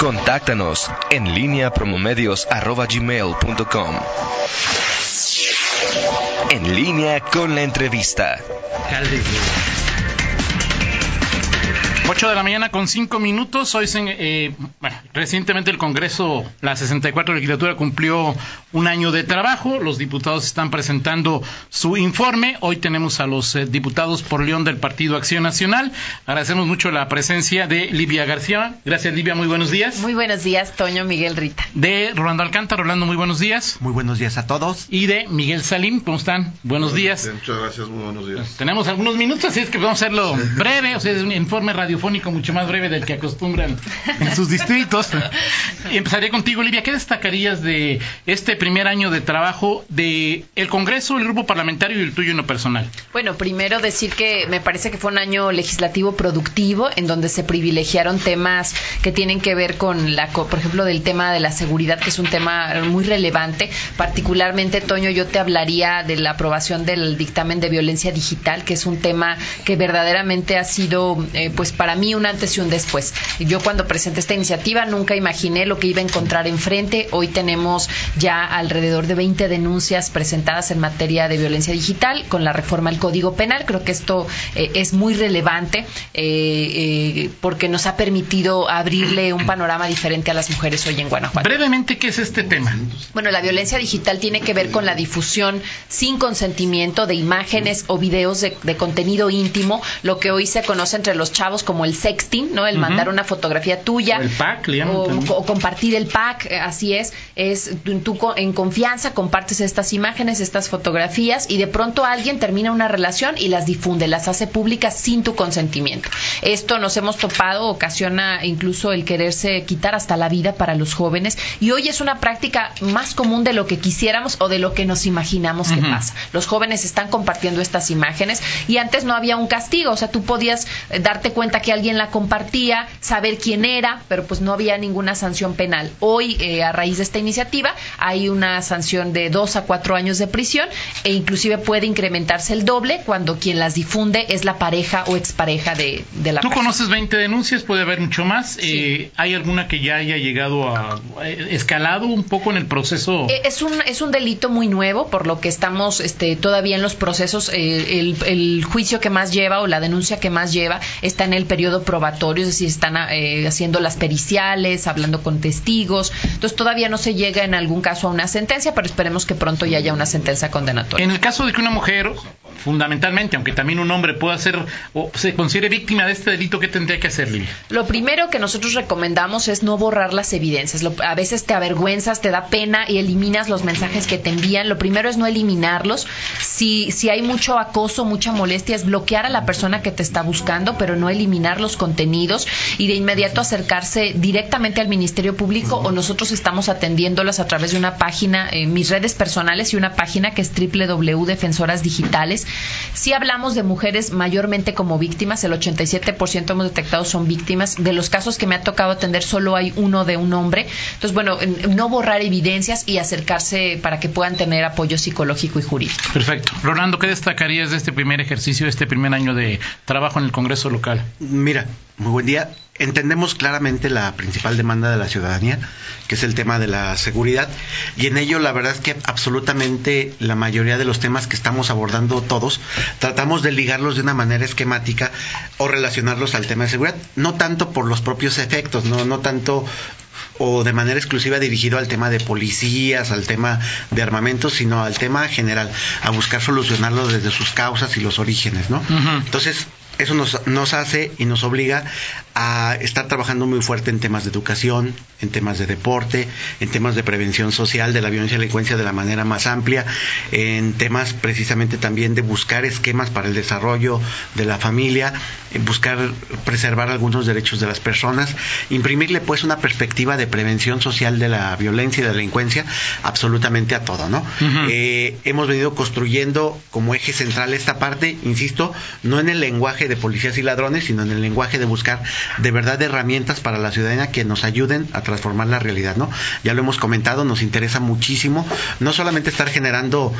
Contáctanos en línea promomedios.com. En línea con la entrevista. 8 de la mañana con 5 minutos. Hoy, eh, bueno, recientemente el Congreso, la 64 legislatura, cumplió un año de trabajo. Los diputados están presentando su informe. Hoy tenemos a los eh, diputados por León del Partido Acción Nacional. Agradecemos mucho la presencia de Livia García. Gracias, Livia. Muy buenos días. Muy buenos días, Toño Miguel Rita. De Rolando Alcántara. Rolando, muy buenos días. Muy buenos días a todos. Y de Miguel Salim. ¿Cómo están? Buenos días. Muchas gracias. Muy buenos días. tenemos algunos minutos, así es que vamos a hacerlo breve. O sea, es un informe radio mucho más breve del que acostumbran en sus distritos. Y empezaré contigo, Olivia. ¿Qué destacarías de este primer año de trabajo de el Congreso, el grupo parlamentario y el tuyo en lo personal? Bueno, primero decir que me parece que fue un año legislativo productivo en donde se privilegiaron temas que tienen que ver con la, por ejemplo, del tema de la seguridad, que es un tema muy relevante. Particularmente, Toño, yo te hablaría de la aprobación del dictamen de violencia digital, que es un tema que verdaderamente ha sido, eh, pues para mí, un antes y un después. Yo cuando presenté esta iniciativa nunca imaginé lo que iba a encontrar enfrente. Hoy tenemos ya alrededor de 20 denuncias presentadas en materia de violencia digital con la reforma al Código Penal. Creo que esto eh, es muy relevante eh, eh, porque nos ha permitido abrirle un panorama diferente a las mujeres hoy en Guanajuato. Brevemente, ¿qué es este tema? Bueno, la violencia digital tiene que ver con la difusión sin consentimiento de imágenes o videos de, de contenido íntimo, lo que hoy se conoce entre los chavos como el sexting, ¿no? El mandar una fotografía tuya. O el pack, o, compartir el pack, eh, así es. Es tú, en confianza compartes estas imágenes, estas fotografías y de pronto alguien termina una relación y las difunde, las hace públicas sin tu consentimiento. Esto nos hemos topado, ocasiona incluso el quererse quitar hasta la vida para los jóvenes y hoy es una práctica más común de lo que quisiéramos o de lo que nos imaginamos que pasa. Los jóvenes están compartiendo estas imágenes y antes no había un castigo, o sea, tú podías eh, darte cuenta que alguien la compartía, saber quién era, pero pues no había ninguna sanción penal. Hoy, eh, a raíz de esta iniciativa, hay una sanción de dos a cuatro años de prisión e inclusive puede incrementarse el doble cuando quien las difunde es la pareja o expareja de, de la Tú conoces 20 denuncias, puede haber mucho más. Eh, ¿Hay alguna que ya haya llegado a escalado un poco en el proceso? Eh, es un, es un delito muy nuevo, por lo que estamos este, todavía en los procesos. el, el juicio que más lleva o la denuncia que más lleva está en el periodo probatorio, es decir, están eh, haciendo las periciales, hablando con testigos. Entonces todavía no se llega en algún caso a una sentencia, pero esperemos que pronto ya haya una sentencia condenatoria. En el caso de que una mujer, fundamentalmente, aunque también un hombre pueda ser o se considere víctima de este delito, ¿qué tendría que hacer, Lili? Lo primero que nosotros recomendamos es no borrar las evidencias. a veces te avergüenzas, te da pena y eliminas los mensajes que te envían. Lo primero es no eliminarlos. Si, si hay mucho acoso, mucha molestia, es bloquear a la persona que te está buscando, pero no eliminar los contenidos y de inmediato acercarse directamente al Ministerio Público o nosotros estamos atendiéndolas a través de una página, en mis redes personales y una página que es www.defensoras digitales. Si hablamos de mujeres mayormente como víctimas, el 87% hemos detectado son víctimas. De los casos que me ha tocado atender, solo hay uno de un hombre. Entonces, bueno, no borrar evidencias y acercarse para que puedan tener apoyo psicológico y jurídico. Perfecto. Rolando, ¿qué destacarías de este primer ejercicio, de este primer año de trabajo en el Congreso local? Mira, muy buen día. Entendemos claramente la principal demanda de la ciudadanía, que es el tema de la seguridad, y en ello la verdad es que absolutamente la mayoría de los temas que estamos abordando todos, tratamos de ligarlos de una manera esquemática o relacionarlos al tema de seguridad, no tanto por los propios efectos, no, no tanto o de manera exclusiva dirigido al tema de policías, al tema de armamentos, sino al tema general, a buscar solucionarlo desde sus causas y los orígenes, ¿no? Entonces, eso nos, nos hace y nos obliga a estar trabajando muy fuerte en temas de educación, en temas de deporte, en temas de prevención social de la violencia y la delincuencia de la manera más amplia, en temas precisamente también de buscar esquemas para el desarrollo de la familia, buscar preservar algunos derechos de las personas, imprimirle pues una perspectiva de prevención social de la violencia y de la delincuencia absolutamente a todo, ¿no? Eh, hemos venido construyendo como eje central esta parte, insisto, no en el lenguaje de policías y ladrones, sino en el lenguaje de buscar de verdad herramientas para la ciudadanía que nos ayuden a transformar la realidad, ¿no? Ya lo hemos comentado, nos interesa muchísimo no solamente estar generando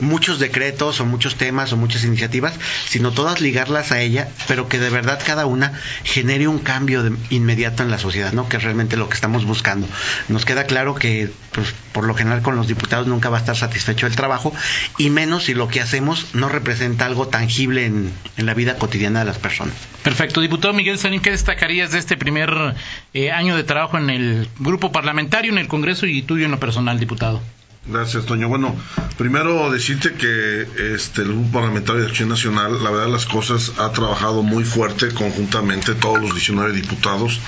muchos decretos o muchos temas o muchas iniciativas, sino todas ligarlas a ella, pero que de verdad cada una genere un cambio de, inmediato en la sociedad, ¿no? Que es realmente lo que estamos buscando. Nos queda claro que, pues, por lo general con los diputados nunca va a estar satisfecho el trabajo, y menos si lo que hacemos no representa algo tangible en, en la vida cotidiana de las personas. Perfecto. Diputado Miguel Sanín, ¿qué destacarías de este primer eh, año de trabajo en el grupo parlamentario, en el Congreso y tuyo en lo personal, diputado? Gracias, Toño. Bueno, primero decirte que este, el Grupo Parlamentario de Acción Nacional, la verdad las cosas, ha trabajado muy fuerte conjuntamente, todos los 19 diputados.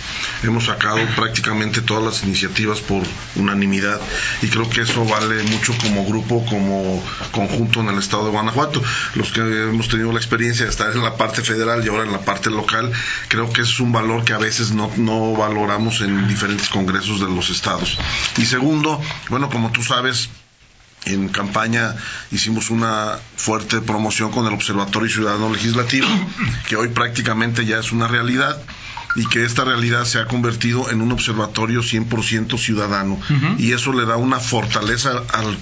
Hemos sacado prácticamente todas las iniciativas por unanimidad y creo que eso vale mucho como grupo, como conjunto en el estado de Guanajuato. Los que hemos tenido la experiencia de estar en la parte federal y ahora en la parte local, creo que es un valor que a veces no, no valoramos en diferentes congresos de los estados. Y segundo, bueno, como tú sabes, en campaña hicimos una fuerte promoción con el Observatorio Ciudadano Legislativo, que hoy prácticamente ya es una realidad y que esta realidad se ha convertido en un observatorio 100% ciudadano y eso le da una fortaleza al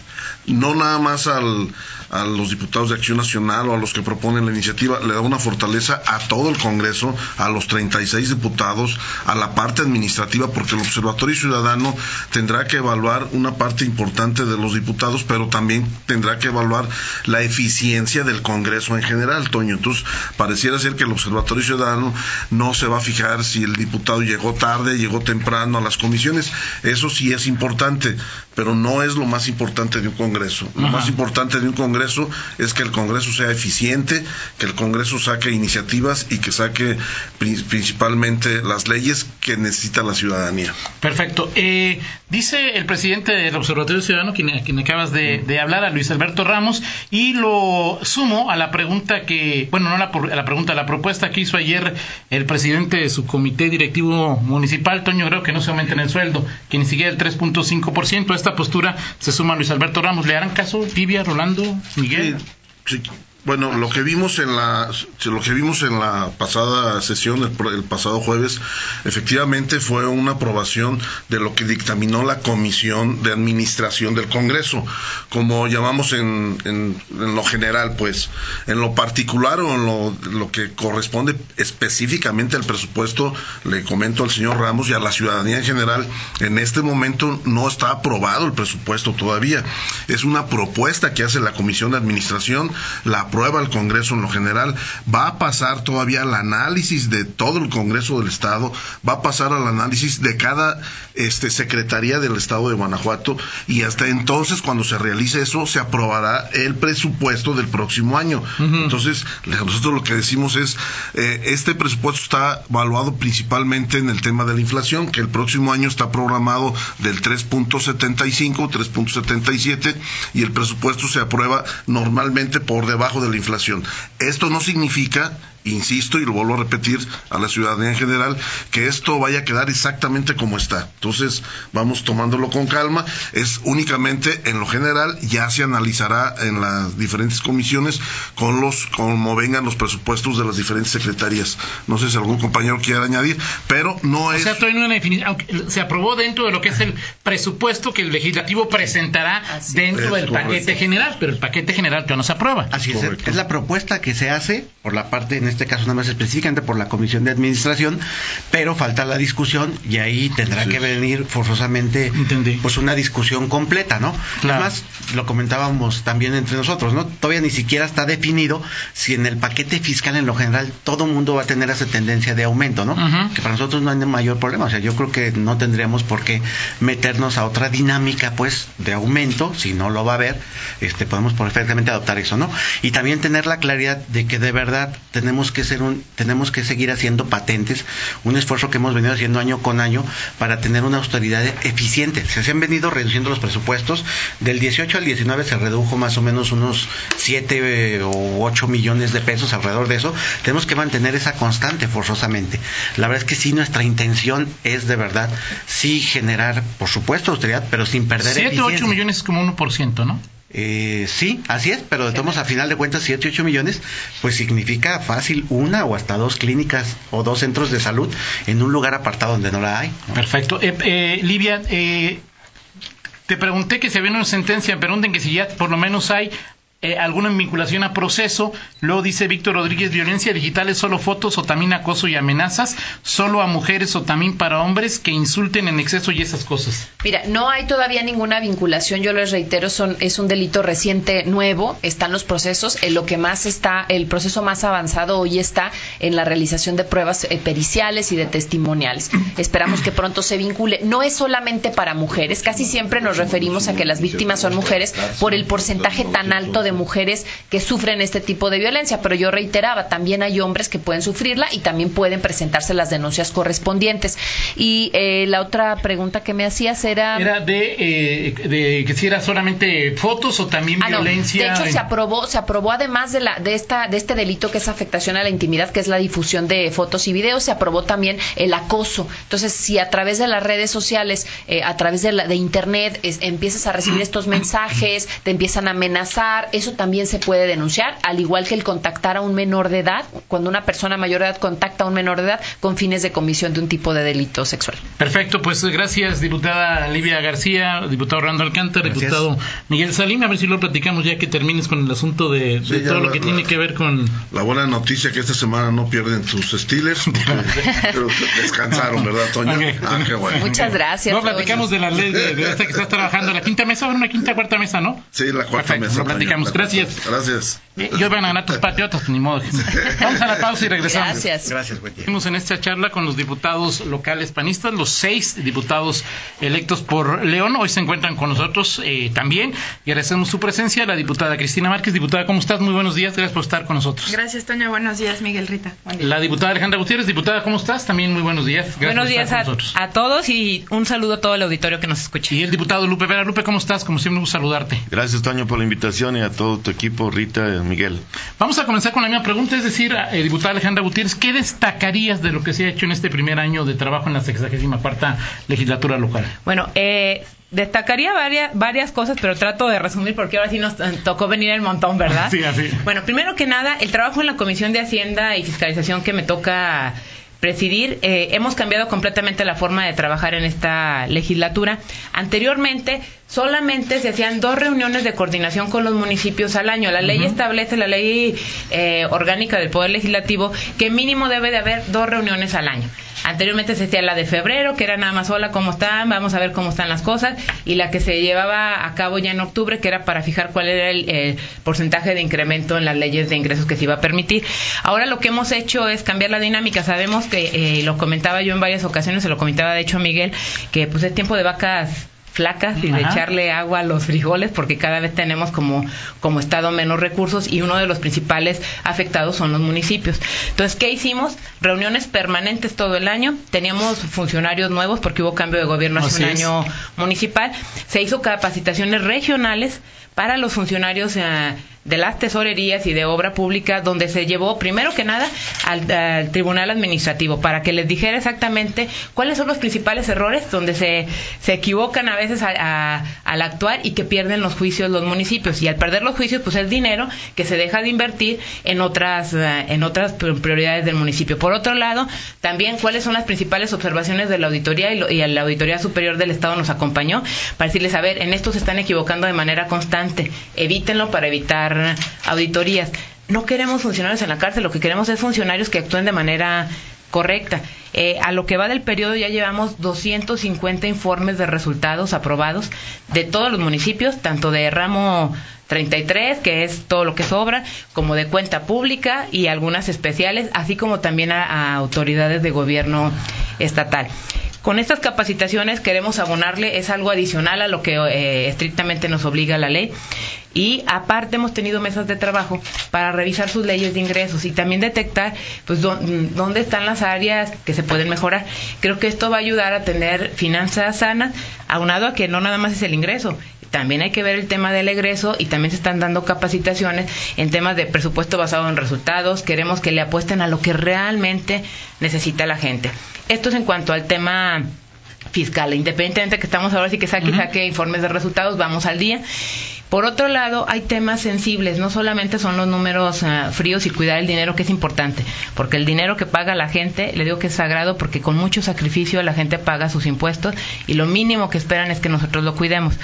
no nada más al, a los diputados de Acción Nacional o a los que proponen la iniciativa, le da una fortaleza a todo el Congreso, a los 36 diputados, a la parte administrativa, porque el Observatorio Ciudadano tendrá que evaluar una parte importante de los diputados, pero también tendrá que evaluar la eficiencia del Congreso en general, Toño. Entonces, pareciera ser que el Observatorio Ciudadano no se va a fijar si el diputado llegó tarde, llegó temprano a las comisiones. Eso sí es importante, pero no es lo más importante de un Congreso. Lo más importante de un Congreso es que el Congreso sea eficiente, que el Congreso saque iniciativas y que saque principalmente las leyes que necesita la ciudadanía. Perfecto. Eh, dice el presidente del Observatorio Ciudadano, quien, quien acabas de, de, hablar, a Luis Alberto Ramos, y lo sumo a la pregunta que, bueno, no la, a la pregunta, a la propuesta que hizo ayer el presidente de su comité directivo municipal, Toño, creo que no se aumenten el sueldo, que ni siquiera el 3.5%. A esta postura se suma Luis Alberto Ramos. ¿Le harán caso, Livia, Rolando, Miguel? Sí. Bueno, lo que vimos en la lo que vimos en la pasada sesión el, el, pasado jueves efectivamente fue una aprobación de lo que dictaminó la comisión de administración del Congreso, como llamamos en, en, lo general, pues en lo particular o en lo, lo, que corresponde específicamente al presupuesto, le comento al señor Ramos y a la ciudadanía en general, en este momento no está aprobado el presupuesto todavía, es una propuesta que hace la comisión de administración, la aprueba el Congreso en lo general, va a pasar todavía al análisis de todo el Congreso del Estado, va a pasar al análisis de cada este, Secretaría del Estado de Guanajuato y hasta entonces cuando se realice eso se aprobará el presupuesto del próximo año. Uh -huh. Entonces nosotros lo que decimos es, eh, este presupuesto está evaluado principalmente en el tema de la inflación, que el próximo año está programado del 3.75, 3.77 y el presupuesto se aprueba normalmente por debajo de la inflación. Esto no significa insisto y lo vuelvo a repetir a la ciudadanía en general, que esto vaya a quedar exactamente como está. Entonces, vamos tomándolo con calma. Es únicamente en lo general, ya se analizará en las diferentes comisiones con los, como vengan los presupuestos de las diferentes secretarías. No sé si algún compañero quiere añadir, pero no es. O sea, todavía no una definición, aunque se aprobó dentro de lo que es el presupuesto que el legislativo presentará Así dentro del correcto. paquete general, pero el paquete general todavía no se aprueba. Así es, es la propuesta que se hace por la parte en este caso nada más específicamente por la Comisión de Administración, pero falta la discusión y ahí tendrá sí. que venir forzosamente Entendí. pues una discusión completa, ¿no? Claro. Además, lo comentábamos también entre nosotros, ¿no? Todavía ni siquiera está definido si en el paquete fiscal en lo general todo mundo va a tener esa tendencia de aumento, ¿no? Uh -huh. Que para nosotros no hay mayor problema, o sea, yo creo que no tendríamos por qué meternos a otra dinámica pues de aumento, si no lo va a haber, este podemos perfectamente adoptar eso, ¿no? Y también tener la claridad de que de verdad tenemos que ser un, tenemos que seguir haciendo patentes, un esfuerzo que hemos venido haciendo año con año para tener una austeridad eficiente. Se han venido reduciendo los presupuestos, del 18 al 19 se redujo más o menos unos 7 o 8 millones de pesos alrededor de eso. Tenemos que mantener esa constante forzosamente. La verdad es que sí, nuestra intención es de verdad sí generar, por supuesto, austeridad, pero sin perder 7 o 8 millones es como 1%, ¿no? Eh, sí, así es, pero de todos a final de cuentas 7, 8 millones, pues significa fácil una o hasta dos clínicas o dos centros de salud en un lugar apartado donde no la hay. ¿no? Perfecto. Eh, eh, Livia, te pregunté que se había una sentencia, me pregunten que si ya por lo menos hay eh, alguna vinculación a proceso. Luego dice Víctor Rodríguez, violencia digital es solo fotos o también acoso y amenazas, solo a mujeres o también para hombres que insulten en exceso y esas cosas. Mira, no hay todavía ninguna vinculación, yo les reitero, son, es un delito reciente nuevo, están los procesos, en lo que más está, el proceso más avanzado hoy está en la realización de pruebas eh, periciales y de testimoniales. Esperamos que pronto se vincule. No es solamente para mujeres, casi siempre nos referimos a que las víctimas son mujeres por el porcentaje tan alto de mujeres que sufren este tipo de violencia, pero yo reiteraba, también hay hombres que pueden sufrirla y también pueden presentarse las denuncias correspondientes. Y eh, la otra pregunta que me hacías era... Era de, eh, de que si era solamente fotos o también Ah, no. violencia. De hecho, en- se aprobó, se aprobó además de la, de esta, de este delito que es afectación a la intimidad, que es la difusión de fotos y videos, se aprobó también el acoso. Entonces, si a través de las redes sociales, eh, a través de, la, de internet, es- empiezas a recibir estos mensajes, te empiezan a amenazar, eso también se puede denunciar, al igual que el contactar a un menor de edad, cuando una persona mayor de edad contacta a un menor de edad con fines de comisión de un tipo de delito sexual. Perfecto, pues gracias, diputada Livia García, diputado Orlando Alcántara, Gracias. diputado Miguel Salim. A ver si lo platicamos ya que termines con el asunto de, de Sí, ya todo lo la- que tiene la- que ver con. La buena noticia que esta semana no pierden tus Steelers, pero descansaron, ¿verdad, Toño? Ah, qué bueno. Muchas gracias. Luego platicamos de la ley de, de esta que estás trabajando, la quinta mesa, una quinta, cuarta mesa, ¿no? Sí, la cuarta Perfecto, mesa. lo platicamos. la Gracias. Gracias. Y hoy van a ganar tus patriotas, ni modo. Vamos a la pausa y regresamos. Gracias. Gracias, buen día. Estuvimos en esta charla con los diputados locales panistas, los seis diputados electos por León. Hoy se encuentran con nosotros eh, también y agradecemos su presencia. La diputada Cristina Márquez. Diputada, ¿cómo estás? Muy buenos días. Gracias por estar con nosotros. Gracias, Toño. Buenos días, Miguel Rita. Buen día. La diputada Alejandra Gutiérrez. Diputada, ¿cómo estás? También muy buenos días. Gracias Buenos por días estar a, a todos y un saludo a todo el auditorio que nos escucha. Y el diputado Lupe Vera. Lupe, ¿cómo estás? Como siempre, un gusto saludarte. Gracias, Toño, por la invitación y a todo tu equipo, Rita y Miguel. Vamos a comenzar con la misma pregunta, es decir, eh, diputada Alejandra Gutiérrez, ¿qué destacarías de lo que se ha hecho en este primer año de trabajo en la 64 legislatura local? Bueno, eh, destacaría varias, varias cosas, pero trato de resumir porque ahora sí nos eh, tocó venir el montón, ¿verdad? Sí, así. Bueno, primero que nada, el trabajo en la Comisión de Hacienda y Fiscalización que me toca presidir, eh, hemos cambiado completamente la forma de trabajar en esta legislatura. Anteriormente, solamente se hacían dos reuniones de coordinación con los municipios al año. La ley establece, la ley eh, orgánica del Poder Legislativo, que mínimo debe de haber dos reuniones al año. Anteriormente se hacía la de febrero, que era nada más hola, ¿cómo están? Vamos a ver cómo están las cosas. Y la que se llevaba a cabo ya en octubre, que era para fijar cuál era el eh, porcentaje de incremento en las leyes de ingresos que se iba a permitir. Ahora lo que hemos hecho es cambiar la dinámica. Sabemos que, eh, lo comentaba yo en varias ocasiones, se lo comentaba de hecho a Miguel, que pues es tiempo de vacas flacas y de Ajá. echarle agua a los frijoles porque cada vez tenemos como, como estado menos recursos y uno de los principales afectados son los municipios. Entonces, ¿qué hicimos? Reuniones permanentes todo el año. Teníamos funcionarios nuevos porque hubo cambio de gobierno hace Así un es. año municipal. Se hizo capacitaciones regionales para los funcionarios eh, de las tesorerías y de obra pública, donde se llevó primero que nada al, al tribunal administrativo para que les dijera exactamente cuáles son los principales errores donde se, se equivocan a veces a- al actuar y que pierden los juicios los municipios. Y al perder los juicios, pues es dinero que se deja de invertir en otras, eh, en otras pri- prioridades del municipio. Por otro lado, también cuáles son las principales observaciones de la auditoría y, lo- y la Auditoría Superior del Estado nos acompañó para decirles, a ver, en esto se están equivocando de manera constante, evítenlo para evitar auditorías. No queremos funcionarios en la cárcel, lo que queremos es funcionarios que actúen de manera correcta. Eh, a lo que va del periodo ya llevamos 250 informes de resultados aprobados de todos los municipios, tanto de ramo 33, que es todo lo que sobra, como de cuenta pública y algunas especiales, así como también a, a autoridades de gobierno estatal. Con estas capacitaciones queremos abonarle, es algo adicional a lo que eh, estrictamente nos obliga la ley. Y aparte hemos tenido mesas de trabajo para revisar sus leyes de ingresos y también detectar pues dó- dónde están las áreas que se pueden mejorar. Creo que esto va a ayudar a tener finanzas sanas, aunado a que no nada más es el ingreso, también hay que ver el tema del egreso y también se están dando capacitaciones en temas de presupuesto basado en resultados. Queremos que le apuesten a lo que realmente necesita la gente. Esto es en cuanto al tema fiscal. Independientemente que estamos ahora sí que saque y saque informes de resultados, vamos al día. Por otro lado, hay temas sensibles, no solamente son los números ah, fríos y cuidar el dinero, que es importante, porque el dinero que paga la gente, le digo que es sagrado, porque con mucho sacrificio la gente paga sus impuestos y lo mínimo que esperan es que nosotros lo cuidemos.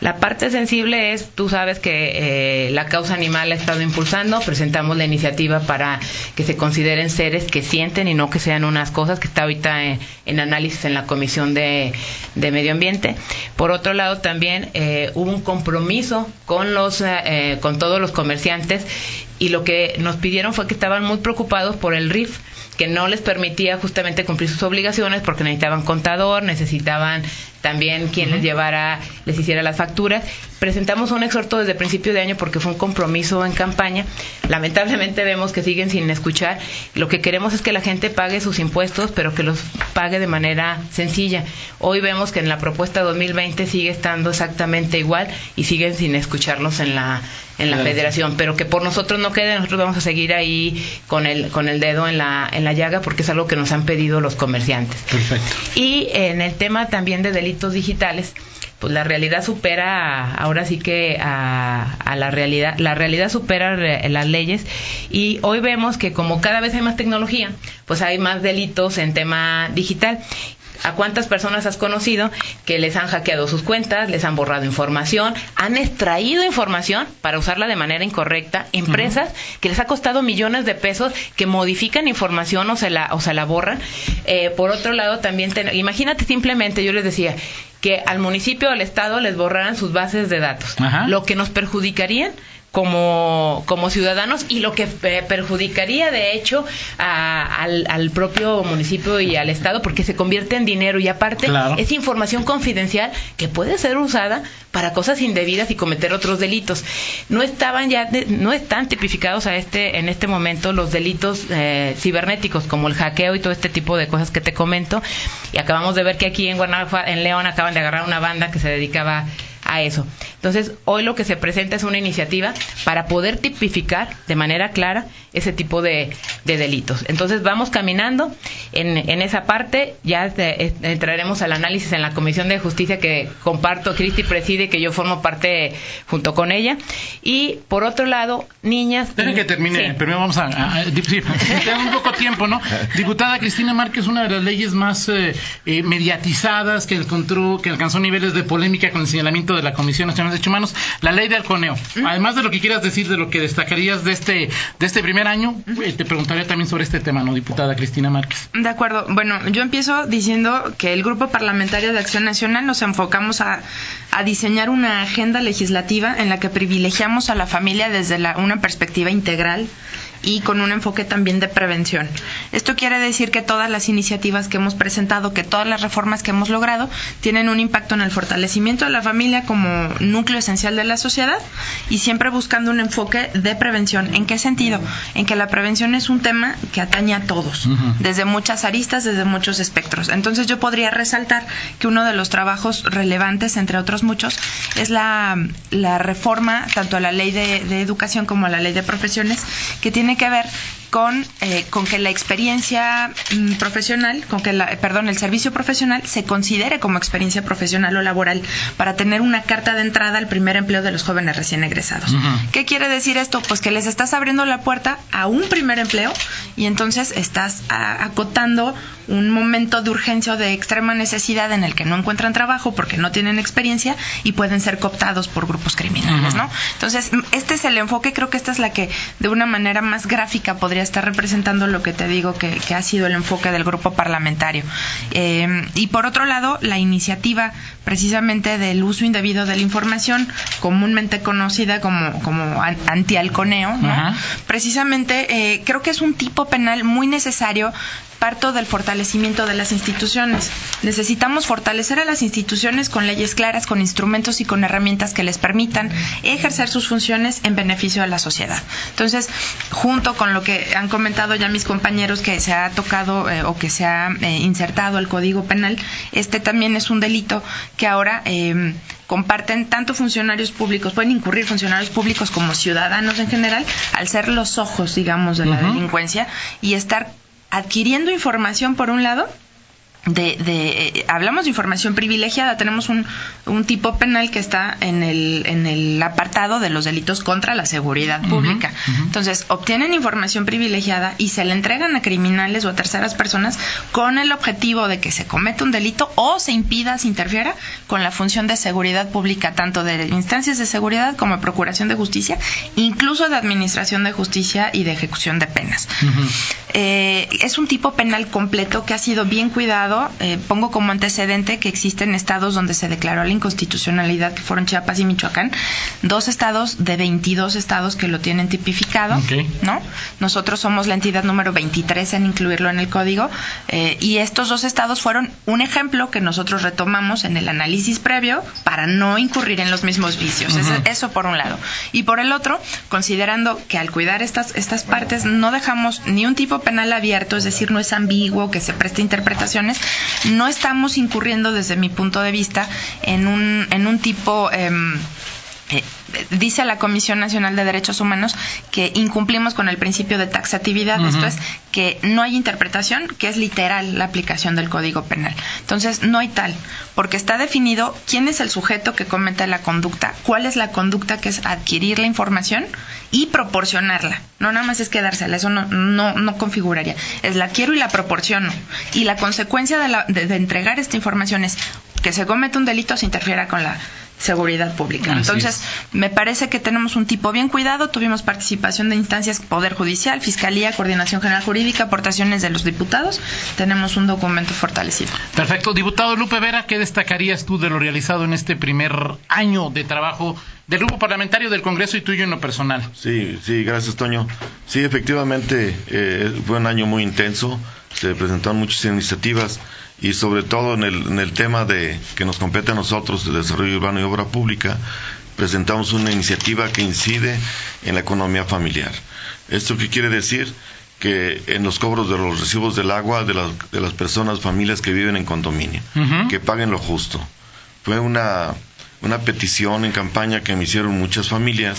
La parte sensible es, tú sabes que eh, la causa animal ha estado impulsando, presentamos la iniciativa para que se consideren seres que sienten y no que sean unas cosas que está ahorita en, análisis en la Comisión de, Medio Ambiente. Por otro lado, también eh, hubo un compromiso con, los, eh, con todos los comerciantes y lo que nos pidieron fue que estaban muy preocupados por el RIF que no les permitía justamente cumplir sus obligaciones porque necesitaban contador, necesitaban también quien les llevara, les hiciera las facturas. Presentamos un exhorto desde principio de año porque fue un compromiso en campaña. Lamentablemente vemos que siguen sin escuchar. Lo que queremos es que la gente pague sus impuestos, pero que los pague de manera sencilla. Hoy vemos que en la propuesta 2020 sigue estando exactamente igual y siguen sin escucharnos en la en la federación, pero que por nosotros no quede, nosotros vamos a seguir ahí con el con el dedo en la en la llaga porque es algo que nos han pedido los comerciantes. Perfecto. Y en el tema también de delitos digitales, pues la realidad supera ahora sí que a, a, la realidad la realidad supera las leyes y hoy vemos que como cada vez hay más tecnología pues hay más delitos en tema digital ¿A cuántas personas has conocido que les han hackeado sus cuentas, les han borrado información, han extraído información para usarla de manera incorrecta? Empresas que les ha costado millones de pesos que modifican información o se la, o se la borran. Eh, por otro lado, también, imagínate simplemente, yo les decía, que al municipio o al Estado les borraran sus bases de datos, lo que nos perjudicarían como, como ciudadanos y lo que perjudicaría de hecho al, al, propio municipio y al Estado porque se convierte en dinero y aparte es información confidencial que puede ser usada para cosas indebidas y cometer otros delitos. No estaban ya, no están tipificados a este, en este momento los delitos eh, cibernéticos como el hackeo y todo este tipo de cosas que te comento. Y acabamos de ver que aquí en Guanajuato, en León, acaban de agarrar una banda que se dedicaba a eso. Entonces, hoy lo que se presenta es una iniciativa para poder tipificar de manera clara ese tipo de, delitos. Entonces, vamos caminando en, en esa parte. Ya eh, entraremos al análisis en la Comisión de Justicia que comparto, Cristi preside, que yo formo parte junto con ella. Y, por otro lado, niñas... Esperen que termine. Primero vamos a... un poco tiempo, ¿no? Diputada Cristina Márquez, una de las leyes más eh, eh, mediatizadas que encontró, que alcanzó niveles de polémica con el señalamiento de la Comisión Nacional de Derechos Humanos, la ley de Alconeo. Además de lo que quieras decir de lo que destacarías de este de este primer año, eh, te preguntaría también sobre este tema, ¿no, diputada Cristina Márquez? De acuerdo. Bueno, yo empiezo diciendo que el Grupo Parlamentario de Acción Nacional nos enfocamos a, a diseñar una agenda legislativa en la que privilegiamos a la familia desde la, una perspectiva integral y con un enfoque también de prevención. Esto quiere decir que todas las iniciativas que hemos presentado, que todas las reformas que hemos logrado, tienen un impacto en el fortalecimiento de la familia como núcleo esencial de la sociedad y siempre buscando un enfoque de prevención. ¿En qué sentido? En que la prevención es un tema que atañe a todos, desde muchas aristas, desde muchos espectros. Entonces yo podría resaltar que uno de los trabajos relevantes, entre otros muchos, es la, reforma tanto a la ley de, de educación como a la ley de profesiones, que tiene que ver con, eh, con que la experiencia mm, profesional, con que la, perdón, el servicio profesional se considere como experiencia profesional o laboral para tener una carta de entrada al primer empleo de los jóvenes recién egresados. ¿Qué quiere decir esto? Pues que les estás abriendo la puerta a un primer empleo y entonces estás acotando un momento de urgencia o de extrema necesidad en el que no encuentran trabajo porque no tienen experiencia y pueden ser cooptados por grupos criminales, ¿no? Entonces, este es el enfoque, creo que esta es la que de una manera más gráfica podría está representando lo que te digo que, ha sido el enfoque del grupo parlamentario. Eh, y por otro lado, la iniciativa precisamente del uso indebido de la información, comúnmente conocida como, como antialconeo, precisamente eh, creo que es un tipo penal muy necesario parto del fortalecimiento de las instituciones. Necesitamos fortalecer a las instituciones con leyes claras, con instrumentos y con herramientas que les permitan ejercer sus funciones en beneficio de la sociedad. Entonces, junto con lo que han comentado ya mis compañeros que se ha tocado eh, o que se ha eh, insertado el Código Penal, este también es un delito que ahora em, comparten tanto funcionarios públicos, pueden incurrir funcionarios públicos como ciudadanos en general, al ser los ojos, digamos, de la delincuencia y estar adquiriendo información por un lado de, de eh, hablamos de información privilegiada, tenemos un, un, tipo penal que está en el, en el apartado de los delitos contra la seguridad pública. Entonces, obtienen información privilegiada y se le entregan a criminales o a terceras personas con el objetivo de que se cometa un delito o se impida, se interfiera con la función de seguridad pública, tanto de instancias de seguridad como de procuración de justicia, incluso de administración de justicia y de ejecución de penas. eh, es un tipo penal completo que ha sido bien cuidado eh, pongo como antecedente que existen estados donde se declaró la inconstitucionalidad, que fueron Chiapas y Michoacán, dos estados de 22 estados que lo tienen tipificado, ¿no? Nosotros somos la entidad número 23 en incluirlo en el código, eh, y estos dos estados fueron un ejemplo que nosotros retomamos en el análisis previo para no incurrir en los mismos vicios. eso, eso, por un lado. Y por el otro, considerando que al cuidar estas, estas partes no dejamos ni un tipo penal abierto, es decir, no es ambiguo, que se preste interpretaciones, no estamos incurriendo desde mi punto de vista en un, en un tipo... Em, eh, dice la Comisión Nacional de Derechos Humanos que incumplimos con el principio de taxatividad. Esto es que no hay interpretación, que es literal la aplicación del Código Penal. Entonces, no hay tal, porque está definido quién es el sujeto que comete la conducta, cuál es la conducta que es adquirir la información y proporcionarla. No nada más es quedársela, eso no, no, no configuraría. Es la quiero y la proporciono. Y la consecuencia de, la, de, de entregar esta información es que se comete un delito se interfiera con la seguridad pública. Entonces, me parece que tenemos un tipo bien cuidado, tuvimos participación de instancias Poder Judicial, Fiscalía, Coordinación General Jurídica, aportaciones de los diputados, tenemos un documento fortalecido. Perfecto. Diputado Lupe Vera, ¿qué destacarías tú de lo realizado en este primer año de trabajo del grupo parlamentario del Congreso y tuyo en lo personal? Sí, sí, gracias, Toño. Sí, efectivamente, eh, fue un año muy intenso, se presentaron muchas iniciativas y sobre todo en el, en el tema de que nos compete a nosotros, de desarrollo urbano y obra pública, presentamos una iniciativa que incide en la economía familiar. ¿Esto qué quiere decir? Que en los cobros de los recibos del agua de, las de las personas, familias que viven en condominio, uh -huh. que paguen lo justo. Fue una, una petición en campaña que me hicieron muchas familias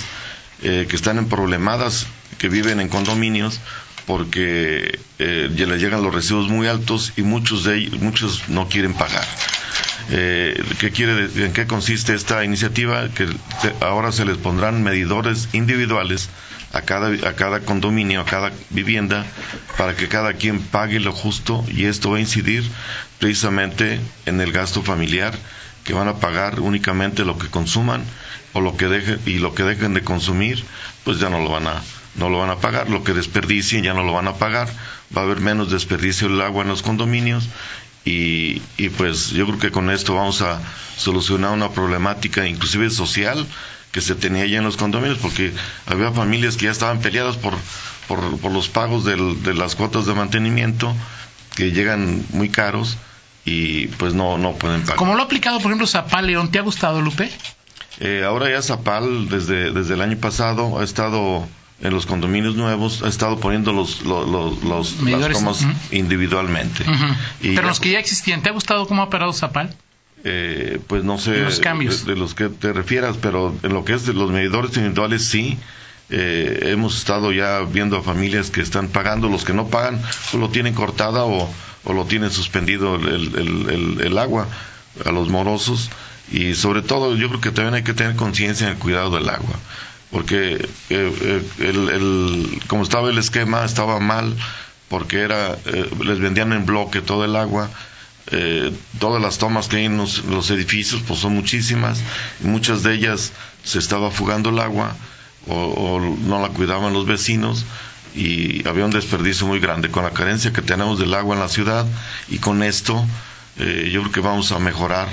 eh, que están en problemadas, que viven en condominios, porque eh, ya les llegan los recibos muy altos y muchos de ellos, muchos no quieren pagar. Eh, ¿qué quiere, ¿En qué consiste esta iniciativa? Que ahora se les pondrán medidores individuales a cada, a cada condominio, a cada vivienda, para que cada quien pague lo justo y esto va a incidir precisamente en el gasto familiar, que van a pagar únicamente lo que consuman o lo que dejen y lo que dejen de consumir, pues ya no lo van a no lo van a pagar, lo que desperdicien ya no lo van a pagar, va a haber menos desperdicio del agua en los condominios y, y, pues yo creo que con esto vamos a solucionar una problemática inclusive social que se tenía ya en los condominios porque había familias que ya estaban peleadas por, por, por los pagos del, de las cuotas de mantenimiento que llegan muy caros y pues no, no pueden pagar. Como lo ha aplicado por ejemplo Zapal León, ¿te ha gustado Lupe? Eh, ahora ya Zapal desde, desde el año pasado ha estado en los condominios nuevos ha estado poniendo los, los, los, los las tomas uh -huh. individualmente. Uh -huh. y Pero ya, los que ya existían, ¿te ha gustado cómo ha operado Zapal? Eh, pues no sé los cambios. De, de, los que te refieras, pero en lo que es de los medidores individuales sí. Eh, hemos estado ya viendo a familias que están pagando, los que no pagan pues lo tienen cortada o, o lo tienen suspendido el, el, el, el, agua a los morosos y sobre todo yo creo que también hay que tener conciencia en el cuidado del agua porque eh, el, el, como estaba el esquema estaba mal porque era eh, les vendían en bloque todo el agua eh, todas las tomas que hay en los, edificios pues son muchísimas y muchas de ellas se estaba fugando el agua o, o, no la cuidaban los vecinos y había un desperdicio muy grande. Con la carencia que tenemos del agua en la ciudad y con esto eh, yo creo que vamos a mejorar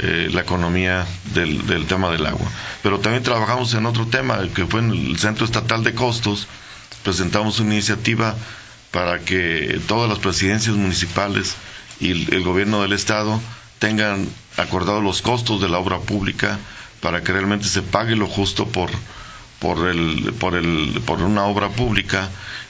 eh, la economía del, del, tema del agua. Pero también trabajamos en otro tema, que fue en el Centro Estatal de Costos. Presentamos una iniciativa para que todas las presidencias municipales y el, gobierno del Estado tengan acordados los costos de la obra pública para que realmente se pague lo justo por, por, el, por, el, por una obra pública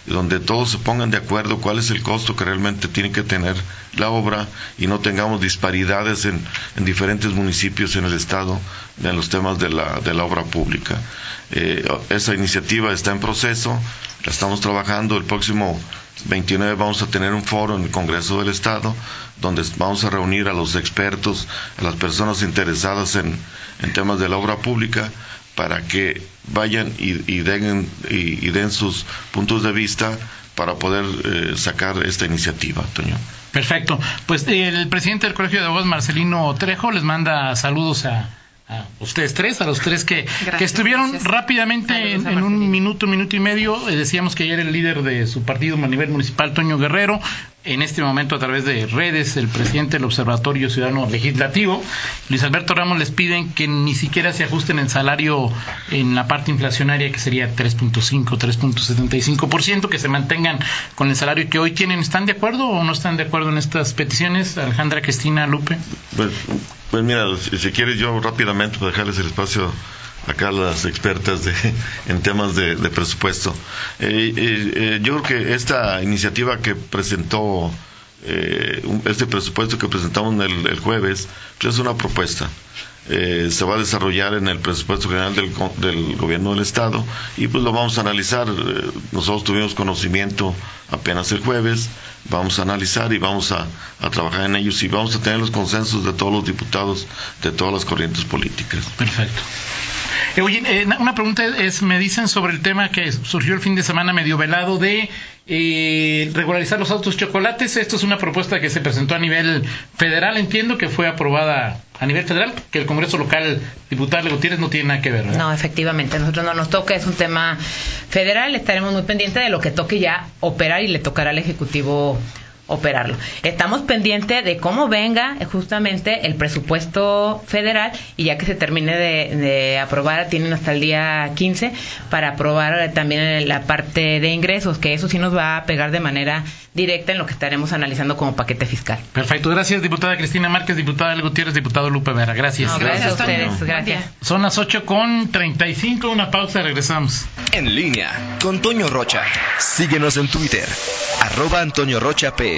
donde todos se pongan de acuerdo cuál es el costo que realmente tiene que tener la obra y no tengamos disparidades en, diferentes municipios en el Estado en los temas de la, de la obra pública. Eh, esa iniciativa está en proceso, la estamos trabajando. El próximo 29 vamos a tener un foro en el Congreso del Estado donde vamos a reunir a los expertos, a las personas interesadas en, en temas de la obra pública para que vayan y, den, y, den sus puntos de vista para poder eh, sacar esta iniciativa, Toño. Perfecto. Pues el presidente del Colegio de Abogados, Marcelino Trejo, les manda saludos a, a ustedes tres, a los tres que, que estuvieron rápidamente en, un minuto, minuto y medio. Eh, decíamos que ayer el líder de su partido a nivel municipal, Toño Guerrero, en este momento a través de redes, el presidente del Observatorio Ciudadano Legislativo, Luis Alberto Ramos, les piden que ni siquiera se ajusten el salario en la parte inflacionaria, que sería 3.5, 3.75%, que se mantengan con el salario que hoy tienen. ¿Están de acuerdo o no están de acuerdo en estas peticiones, Alejandra Cristina Lupe? Pues, pues mira, si, quieres yo rápidamente para dejarles el espacio acá las expertas de, en temas de, presupuesto. Eh, eh, eh, yo creo que esta iniciativa que presentó, este presupuesto que presentamos el, jueves, pues es una propuesta. Se va a desarrollar en el presupuesto general del, del, gobierno del estado y pues lo vamos a analizar. nosotros tuvimos conocimiento apenas el jueves, vamos a analizar y vamos a, a, trabajar en ellos y vamos a tener los consensos de todos los diputados de todas las corrientes políticas. Perfecto. Eh, eh, una pregunta es, me dicen sobre el tema que surgió el fin de semana medio velado de eh, regularizar los autos chocolates. Esto es una propuesta que se presentó a nivel federal, entiendo que fue aprobada a nivel federal, que el Congreso local, diputado Gutiérrez, no tiene nada que ver. No, efectivamente, nosotros no nos toca, es un tema federal, estaremos muy pendientes de lo que toque ya operar y le tocará al Ejecutivo operarlo. Estamos pendientes de cómo venga justamente el presupuesto federal y ya que se termine de, aprobar, tienen hasta el día 15 para aprobar también la parte de ingresos, que eso sí nos va a pegar de manera directa en lo que estaremos analizando como paquete fiscal. Perfecto, gracias diputada Cristina Márquez, diputada El Gutiérrez, diputado Lupe Vera, gracias. gracias, a ustedes, gracias. Son las 8 con 35, una pausa, regresamos. En línea con Toño Rocha. Síguenos en Twitter, arroba Antonio Rocha P